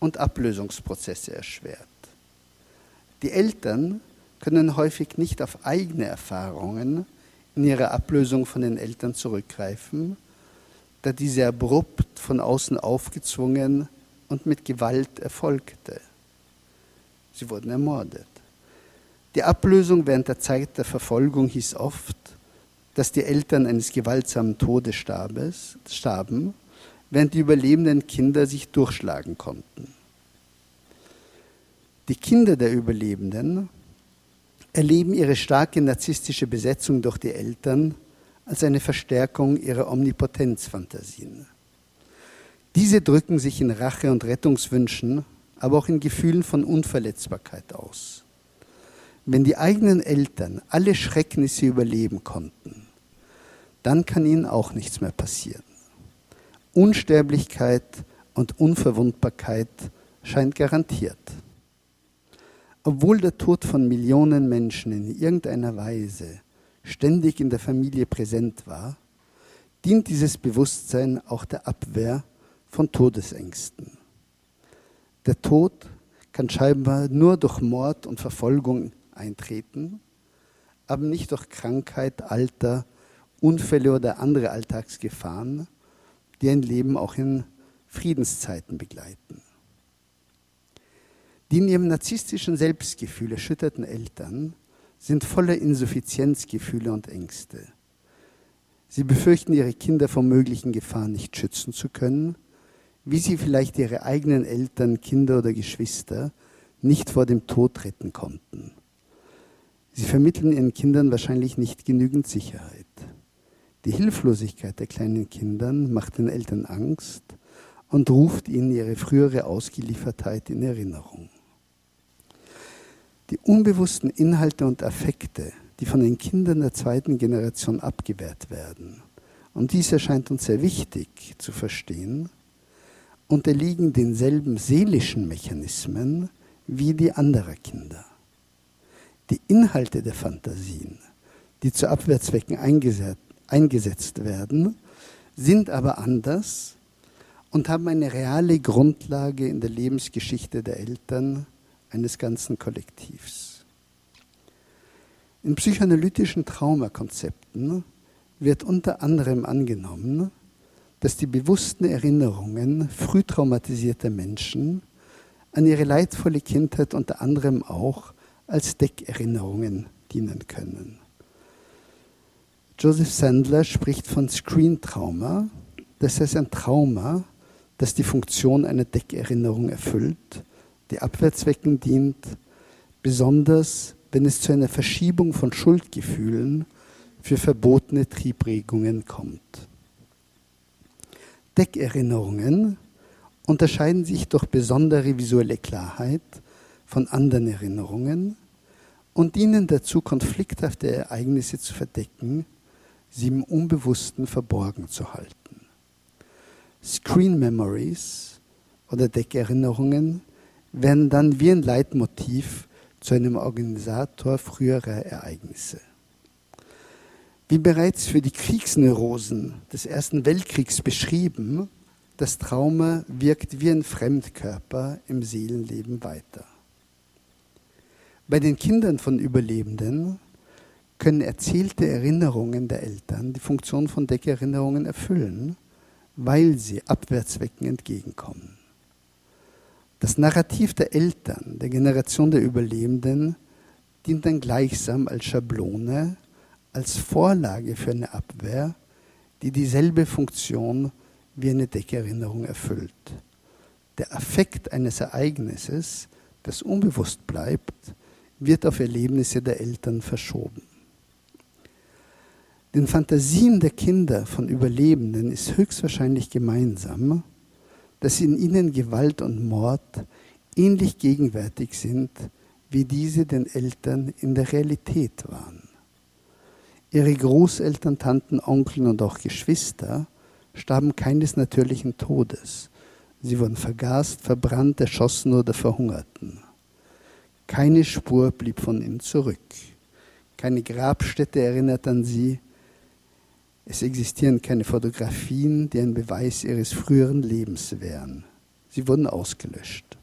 und Ablösungsprozesse erschwert. Die Eltern können häufig nicht auf eigene Erfahrungen in ihrer Ablösung von den Eltern zurückgreifen, da diese abrupt von außen aufgezwungen und mit Gewalt erfolgte. Sie wurden ermordet. Die Ablösung während der Zeit der Verfolgung hieß oft, dass die Eltern eines gewaltsamen Todes starben, während die überlebenden Kinder sich durchschlagen konnten. Die Kinder der Überlebenden erleben ihre starke narzisstische Besetzung durch die Eltern als eine Verstärkung ihrer Omnipotenzfantasien. Diese drücken sich in Rache und Rettungswünschen, aber auch in Gefühlen von Unverletzbarkeit aus. Wenn die eigenen Eltern alle Schrecknisse überleben konnten, dann kann ihnen auch nichts mehr passieren. Unsterblichkeit und Unverwundbarkeit scheint garantiert. Obwohl der Tod von Millionen Menschen in irgendeiner Weise ständig in der Familie präsent war, dient dieses Bewusstsein auch der Abwehr von Todesängsten. Der Tod kann scheinbar nur durch Mord und Verfolgung eintreten, aber nicht durch Krankheit, Alter, Unfälle oder andere Alltagsgefahren, die ein Leben auch in Friedenszeiten begleiten. Die in ihrem narzisstischen Selbstgefühl erschütterten Eltern sind voller Insuffizienzgefühle und Ängste. Sie befürchten, ihre Kinder vor möglichen Gefahren nicht schützen zu können, wie sie vielleicht ihre eigenen Eltern, Kinder oder Geschwister nicht vor dem Tod retten konnten. Sie vermitteln ihren Kindern wahrscheinlich nicht genügend Sicherheit. Die Hilflosigkeit der kleinen Kinder macht den Eltern Angst und ruft ihnen ihre frühere Ausgeliefertheit in Erinnerung. Die unbewussten Inhalte und Affekte, die von den Kindern der zweiten Generation abgewehrt werden, und dies erscheint uns sehr wichtig zu verstehen, unterliegen denselben seelischen Mechanismen wie die anderer Kinder. Die Inhalte der Fantasien, die zu Abwehrzwecken eingesetzt werden, sind aber anders und haben eine reale Grundlage in der Lebensgeschichte der Eltern, eines ganzen Kollektivs. In psychoanalytischen Traumakonzepten wird unter anderem angenommen, dass die bewussten Erinnerungen früh traumatisierter Menschen an ihre leidvolle Kindheit unter anderem auch als Deckerinnerungen dienen können. Joseph Sandler spricht von Screen-Trauma, das heißt ein Trauma, das die Funktion einer Deckerinnerung erfüllt die Abwehrzwecken dient, besonders wenn es zu einer Verschiebung von Schuldgefühlen für verbotene Triebregungen kommt. Deckerinnerungen unterscheiden sich durch besondere visuelle Klarheit von anderen Erinnerungen und dienen dazu, konflikthafte Ereignisse zu verdecken, sie im Unbewussten verborgen zu halten. Screen Memories oder Deckerinnerungen werden dann wie ein Leitmotiv zu einem Organisator früherer Ereignisse. Wie bereits für die Kriegsneurosen des Ersten Weltkriegs beschrieben, das Trauma wirkt wie ein Fremdkörper im Seelenleben weiter. Bei den Kindern von Überlebenden können erzählte Erinnerungen der Eltern die Funktion von Deckerinnerungen erfüllen, weil sie Abwärtszwecken entgegenkommen. Das Narrativ der Eltern, der Generation der Überlebenden, dient dann gleichsam als Schablone, als Vorlage für eine Abwehr, die dieselbe Funktion wie eine Deckerinnerung erfüllt. Der Affekt eines Ereignisses, das unbewusst bleibt, wird auf Erlebnisse der Eltern verschoben. Den Fantasien der Kinder von Überlebenden ist höchstwahrscheinlich gemeinsam, dass in ihnen Gewalt und Mord ähnlich gegenwärtig sind, wie diese den Eltern in der Realität waren. Ihre Großeltern, Tanten, Onkeln und auch Geschwister starben keines natürlichen Todes. Sie wurden vergast, verbrannt, erschossen oder verhungerten. Keine Spur blieb von ihnen zurück. Keine Grabstätte erinnert an sie, es existieren keine Fotografien, die ein Beweis ihres früheren Lebens wären. Sie wurden ausgelöscht.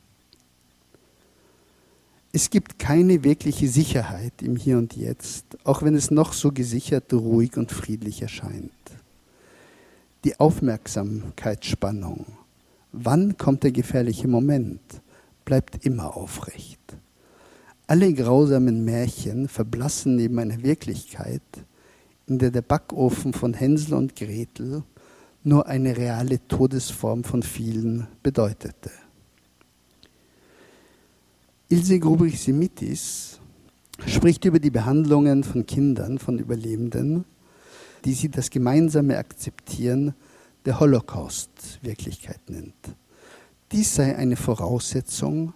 Es gibt keine wirkliche Sicherheit im Hier und Jetzt, auch wenn es noch so gesichert, ruhig und friedlich erscheint. Die Aufmerksamkeitsspannung, wann kommt der gefährliche Moment, bleibt immer aufrecht. Alle grausamen Märchen verblassen neben einer Wirklichkeit, in der der Backofen von Hänsel und Gretel nur eine reale Todesform von vielen bedeutete. Ilse Grubrich-Simitis spricht über die Behandlungen von Kindern, von Überlebenden, die sie das gemeinsame Akzeptieren der Holocaust-Wirklichkeit nennt. Dies sei eine Voraussetzung,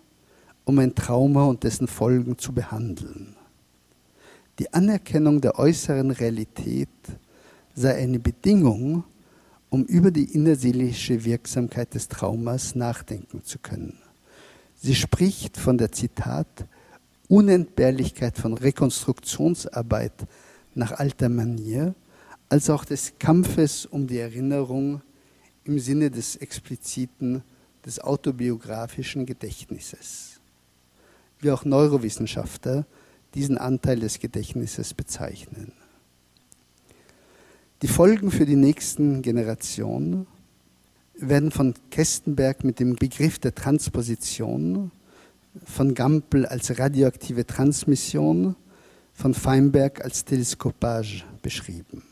um ein Trauma und dessen Folgen zu behandeln. Die Anerkennung der äußeren Realität sei eine Bedingung, um über die innerseelische Wirksamkeit des Traumas nachdenken zu können. Sie spricht von der Zitat Unentbehrlichkeit von Rekonstruktionsarbeit nach alter Manier, als auch des Kampfes um die Erinnerung im Sinne des expliziten, des autobiografischen Gedächtnisses. Wie auch Neurowissenschaftler diesen Anteil des Gedächtnisses bezeichnen. Die Folgen für die nächsten Generationen werden von Kestenberg mit dem Begriff der Transposition von Gampel als radioaktive Transmission, von Feinberg als Teleskopage beschrieben.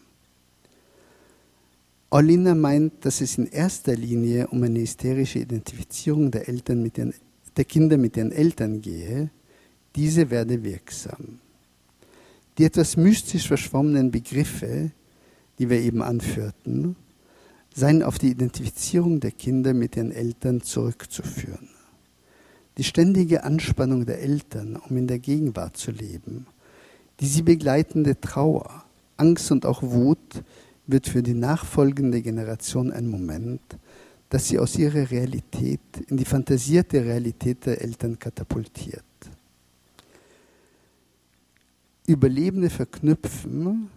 Orliner meint, dass es in erster Linie um eine hysterische Identifizierung der, Eltern mit ihren, der Kinder mit ihren Eltern gehe. Diese werde wirksam. Die etwas mystisch verschwommenen Begriffe, die wir eben anführten, seien auf die Identifizierung der Kinder mit ihren Eltern zurückzuführen. Die ständige Anspannung der Eltern, um in der Gegenwart zu leben, die sie begleitende Trauer, Angst und auch Wut wird für die nachfolgende Generation ein Moment, das sie aus ihrer Realität in die fantasierte Realität der Eltern katapultiert. Überlebende verknüpfen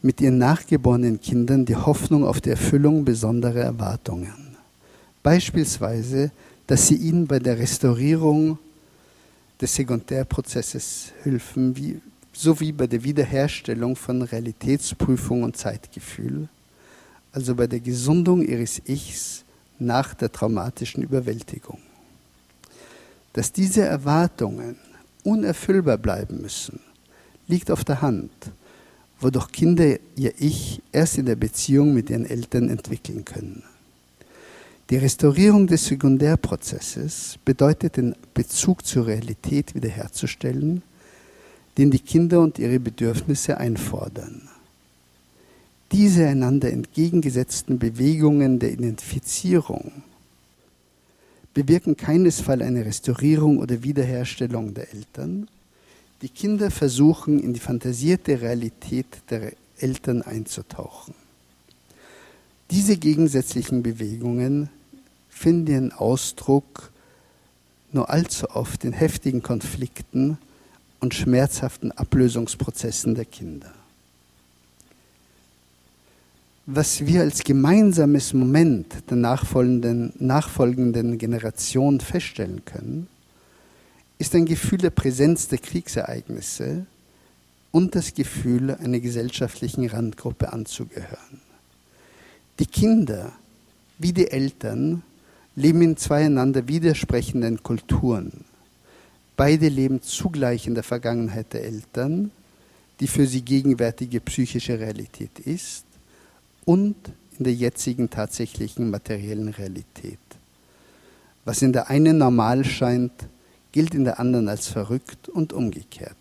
mit ihren nachgeborenen Kindern die Hoffnung auf die Erfüllung besonderer Erwartungen. Beispielsweise dass sie ihnen bei der Restaurierung des Sekundärprozesses helfen, wie, sowie bei der Wiederherstellung von Realitätsprüfung und Zeitgefühl, also bei der Gesundung ihres Ichs nach der traumatischen Überwältigung. Dass diese Erwartungen unerfüllbar bleiben müssen, liegt auf der Hand, wodurch Kinder ihr Ich erst in der Beziehung mit ihren Eltern entwickeln können. Die Restaurierung des Sekundärprozesses bedeutet, den Bezug zur Realität wiederherzustellen, den die Kinder und ihre Bedürfnisse einfordern. Diese einander entgegengesetzten Bewegungen der Identifizierung bewirken keinesfalls eine Restaurierung oder Wiederherstellung der Eltern. Die Kinder versuchen, in die fantasierte Realität der Eltern einzutauchen. Diese gegensätzlichen Bewegungen finden ihren Ausdruck nur allzu oft in heftigen Konflikten und schmerzhaften Ablösungsprozessen der Kinder. Was wir als gemeinsames Moment der nachfolgenden, nachfolgenden Generation feststellen können, ist ein Gefühl der Präsenz der Kriegsereignisse und das Gefühl, einer gesellschaftlichen Randgruppe anzugehören. Die Kinder wie die Eltern leben in zweieinander widersprechenden Kulturen. Beide leben zugleich in der Vergangenheit der Eltern, die für sie gegenwärtige psychische Realität ist, und in der jetzigen tatsächlichen materiellen Realität. Was in der einen normal scheint, gilt in der anderen als verrückt und umgekehrt.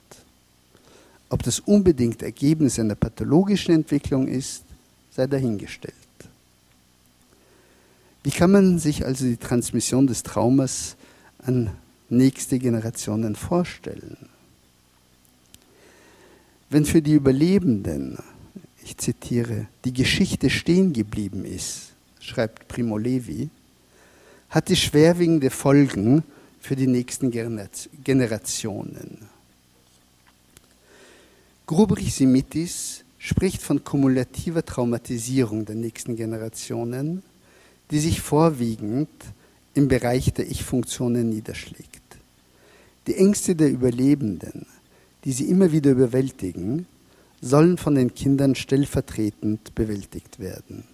Ob das unbedingt Ergebnis einer pathologischen Entwicklung ist, sei dahingestellt. Wie kann man sich also die Transmission des Traumas an nächste Generationen vorstellen? Wenn für die Überlebenden, ich zitiere, die Geschichte stehen geblieben ist, schreibt Primo Levi, hat die schwerwiegende Folgen für die nächsten Generationen. Grubrich-Simitis spricht von kumulativer Traumatisierung der nächsten Generationen die sich vorwiegend im Bereich der Ich-Funktionen niederschlägt. Die Ängste der Überlebenden, die sie immer wieder überwältigen, sollen von den Kindern stellvertretend bewältigt werden.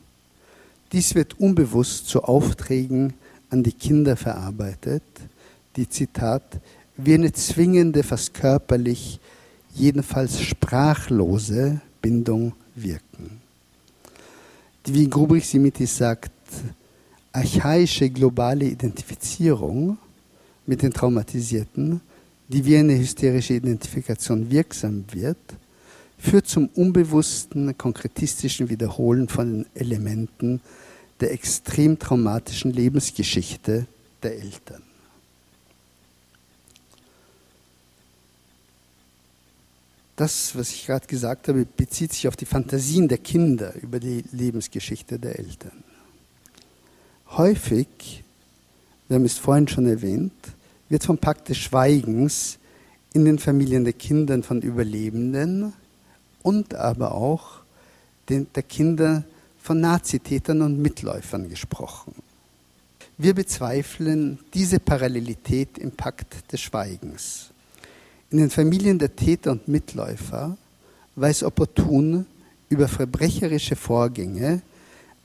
Dies wird unbewusst zu Aufträgen an die Kinder verarbeitet, die Zitat wie eine zwingende, fast körperlich, jedenfalls sprachlose Bindung wirken. Die, wie Grubrich Simitis sagt, archaische globale Identifizierung mit den Traumatisierten, die wie eine hysterische Identifikation wirksam wird, führt zum unbewussten, konkretistischen Wiederholen von Elementen der extrem traumatischen Lebensgeschichte der Eltern. Das, was ich gerade gesagt habe, bezieht sich auf die Fantasien der Kinder über die Lebensgeschichte der Eltern. Häufig, wir haben es vorhin schon erwähnt, wird vom Pakt des Schweigens in den Familien der Kinder von Überlebenden und aber auch den, der Kinder von Nazitätern und Mitläufern gesprochen. Wir bezweifeln diese Parallelität im Pakt des Schweigens. In den Familien der Täter und Mitläufer war es opportun, über verbrecherische Vorgänge,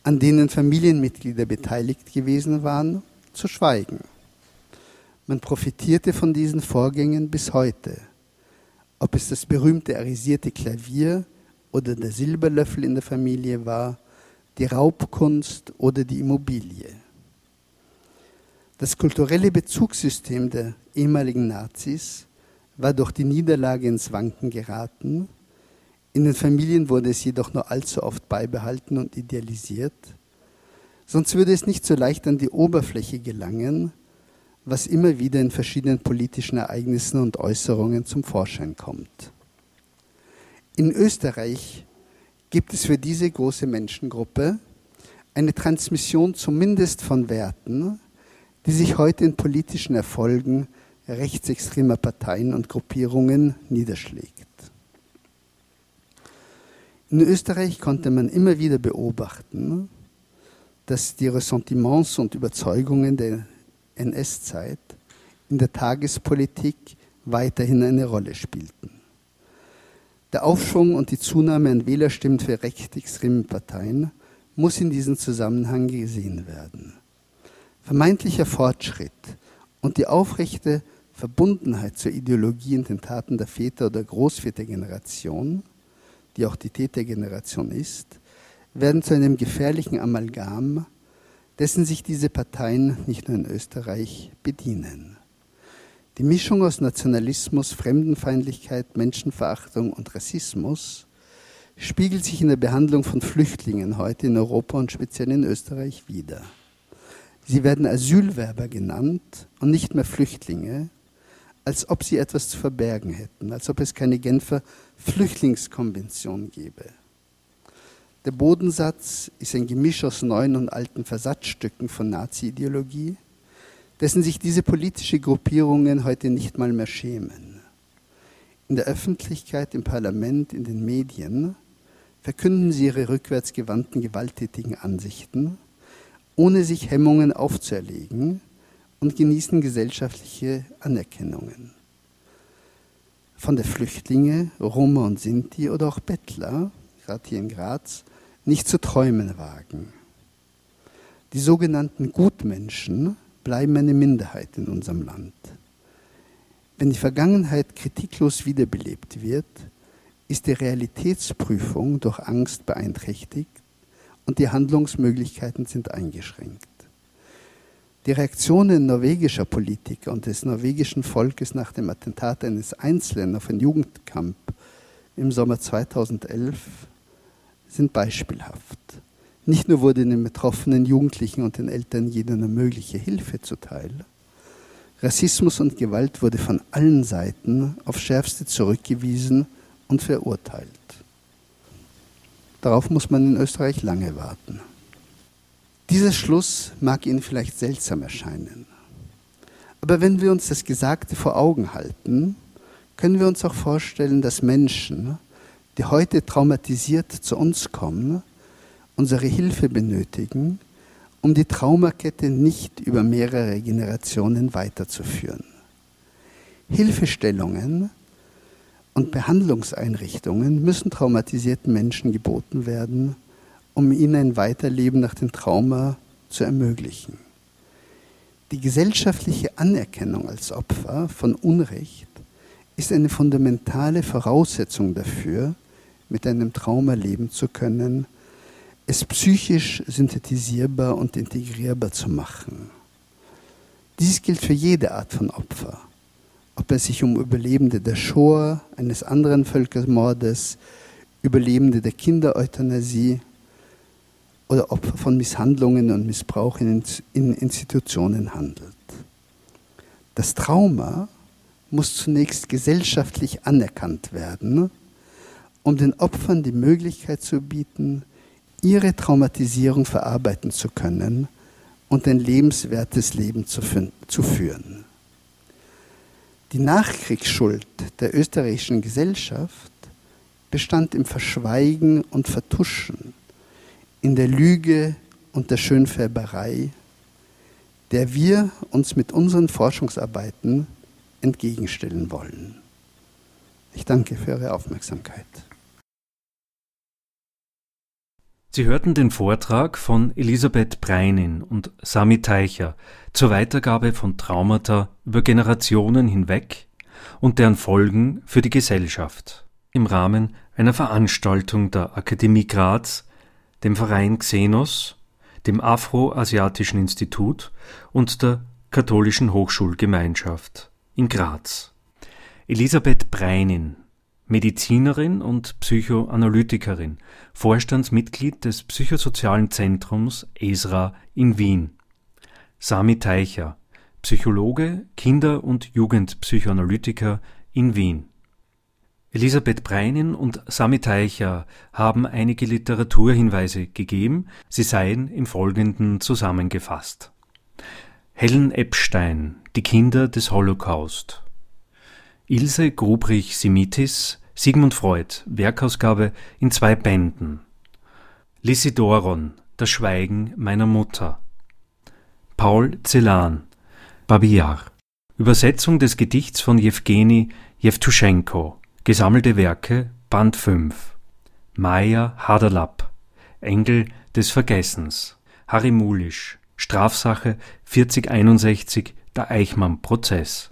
an denen Familienmitglieder beteiligt gewesen waren, zu schweigen. Man profitierte von diesen Vorgängen bis heute. Ob es das berühmte arisierte Klavier oder der Silberlöffel in der Familie war, die Raubkunst oder die Immobilie. Das kulturelle Bezugssystem der ehemaligen Nazis war durch die Niederlage ins Wanken geraten. In den Familien wurde es jedoch nur allzu oft beibehalten und idealisiert. Sonst würde es nicht so leicht an die Oberfläche gelangen, was immer wieder in verschiedenen politischen Ereignissen und Äußerungen zum Vorschein kommt. In Österreich gibt es für diese große Menschengruppe eine Transmission zumindest von Werten, die sich heute in politischen Erfolgen rechtsextremer Parteien und Gruppierungen niederschlägt. In Österreich konnte man immer wieder beobachten, dass die Ressentiments und Überzeugungen der NS-Zeit in der Tagespolitik weiterhin eine Rolle spielten. Der Aufschwung und die Zunahme an Wählerstimmen für rechtsextreme Parteien muss in diesem Zusammenhang gesehen werden. Vermeintlicher Fortschritt und die aufrechte Verbundenheit zur Ideologie und den Taten der Väter oder Großvätergeneration, die auch die Tätergeneration ist, werden zu einem gefährlichen Amalgam, dessen sich diese Parteien nicht nur in Österreich bedienen. Die Mischung aus Nationalismus, Fremdenfeindlichkeit, Menschenverachtung und Rassismus spiegelt sich in der Behandlung von Flüchtlingen heute in Europa und speziell in Österreich wider. Sie werden Asylwerber genannt und nicht mehr Flüchtlinge, als ob sie etwas zu verbergen hätten, als ob es keine Genfer Flüchtlingskonvention gäbe. Der Bodensatz ist ein Gemisch aus neuen und alten Versatzstücken von Nazi-Ideologie, dessen sich diese politische Gruppierungen heute nicht mal mehr schämen. In der Öffentlichkeit, im Parlament, in den Medien verkünden sie ihre rückwärtsgewandten, gewalttätigen Ansichten, ohne sich Hemmungen aufzuerlegen, und genießen gesellschaftliche Anerkennungen. Von der Flüchtlinge, Roma und Sinti oder auch Bettler, gerade hier in Graz, nicht zu träumen wagen. Die sogenannten Gutmenschen bleiben eine Minderheit in unserem Land. Wenn die Vergangenheit kritiklos wiederbelebt wird, ist die Realitätsprüfung durch Angst beeinträchtigt und die Handlungsmöglichkeiten sind eingeschränkt. Die Reaktionen norwegischer Politiker und des norwegischen Volkes nach dem Attentat eines Einzelnen auf ein Jugendcamp im Sommer 2011 sind beispielhaft. Nicht nur wurde den betroffenen Jugendlichen und den Eltern jede mögliche Hilfe zuteil, Rassismus und Gewalt wurde von allen Seiten auf schärfste zurückgewiesen und verurteilt. Darauf muss man in Österreich lange warten. Dieser Schluss mag Ihnen vielleicht seltsam erscheinen. Aber wenn wir uns das Gesagte vor Augen halten, können wir uns auch vorstellen, dass Menschen, die heute traumatisiert zu uns kommen, unsere Hilfe benötigen, um die Traumakette nicht über mehrere Generationen weiterzuführen. Hilfestellungen und Behandlungseinrichtungen müssen traumatisierten Menschen geboten werden, um ihnen ein Weiterleben nach dem Trauma zu ermöglichen. Die gesellschaftliche Anerkennung als Opfer von Unrecht ist eine fundamentale Voraussetzung dafür, mit einem Trauma leben zu können, es psychisch synthetisierbar und integrierbar zu machen. Dies gilt für jede Art von Opfer, ob es sich um Überlebende der Shoah, eines anderen Völkermordes, Überlebende der Kindereuthanasie oder Opfer von Misshandlungen und Missbrauch in, Institutionen handelt. Das Trauma muss zunächst gesellschaftlich anerkannt werden, um den Opfern die Möglichkeit zu bieten, ihre Traumatisierung verarbeiten zu können und ein lebenswertes Leben zu, zu führen. Die Nachkriegsschuld der österreichischen Gesellschaft bestand im Verschweigen und Vertuschen, in der Lüge und der Schönfärberei, der wir uns mit unseren Forschungsarbeiten entgegenstellen wollen. Ich danke für Ihre Aufmerksamkeit. Sie hörten den Vortrag von Elisabeth Breinin und Sami Teicher zur Weitergabe von Traumata über Generationen hinweg und deren Folgen für die Gesellschaft im Rahmen einer Veranstaltung der Akademie Graz, dem Verein Xenos, dem Afro-Asiatischen Institut und der Katholischen Hochschulgemeinschaft in Graz. Elisabeth Breinin Medizinerin und Psychoanalytikerin, Vorstandsmitglied des Psychosozialen Zentrums ESRA in Wien. Sami Teicher, Psychologe, Kinder- und Jugendpsychoanalytiker in Wien. Elisabeth Breinin und Sami Teicher haben einige Literaturhinweise gegeben, sie seien im Folgenden zusammengefasst. Helen Epstein, Die Kinder des Holocaust. Ilse Grubrich-Simitis, Sigmund Freud, Werkausgabe in zwei Bänden. Lisidoron, Das Schweigen meiner Mutter. Paul Celan, Babillar. Übersetzung des Gedichts von Jewgeni Jewtuschenko. Gesammelte Werke, Band 5. Maja Haderlapp, Engel des Vergessens. Harry Mulisch, Strafsache 4061, der Eichmann-Prozess.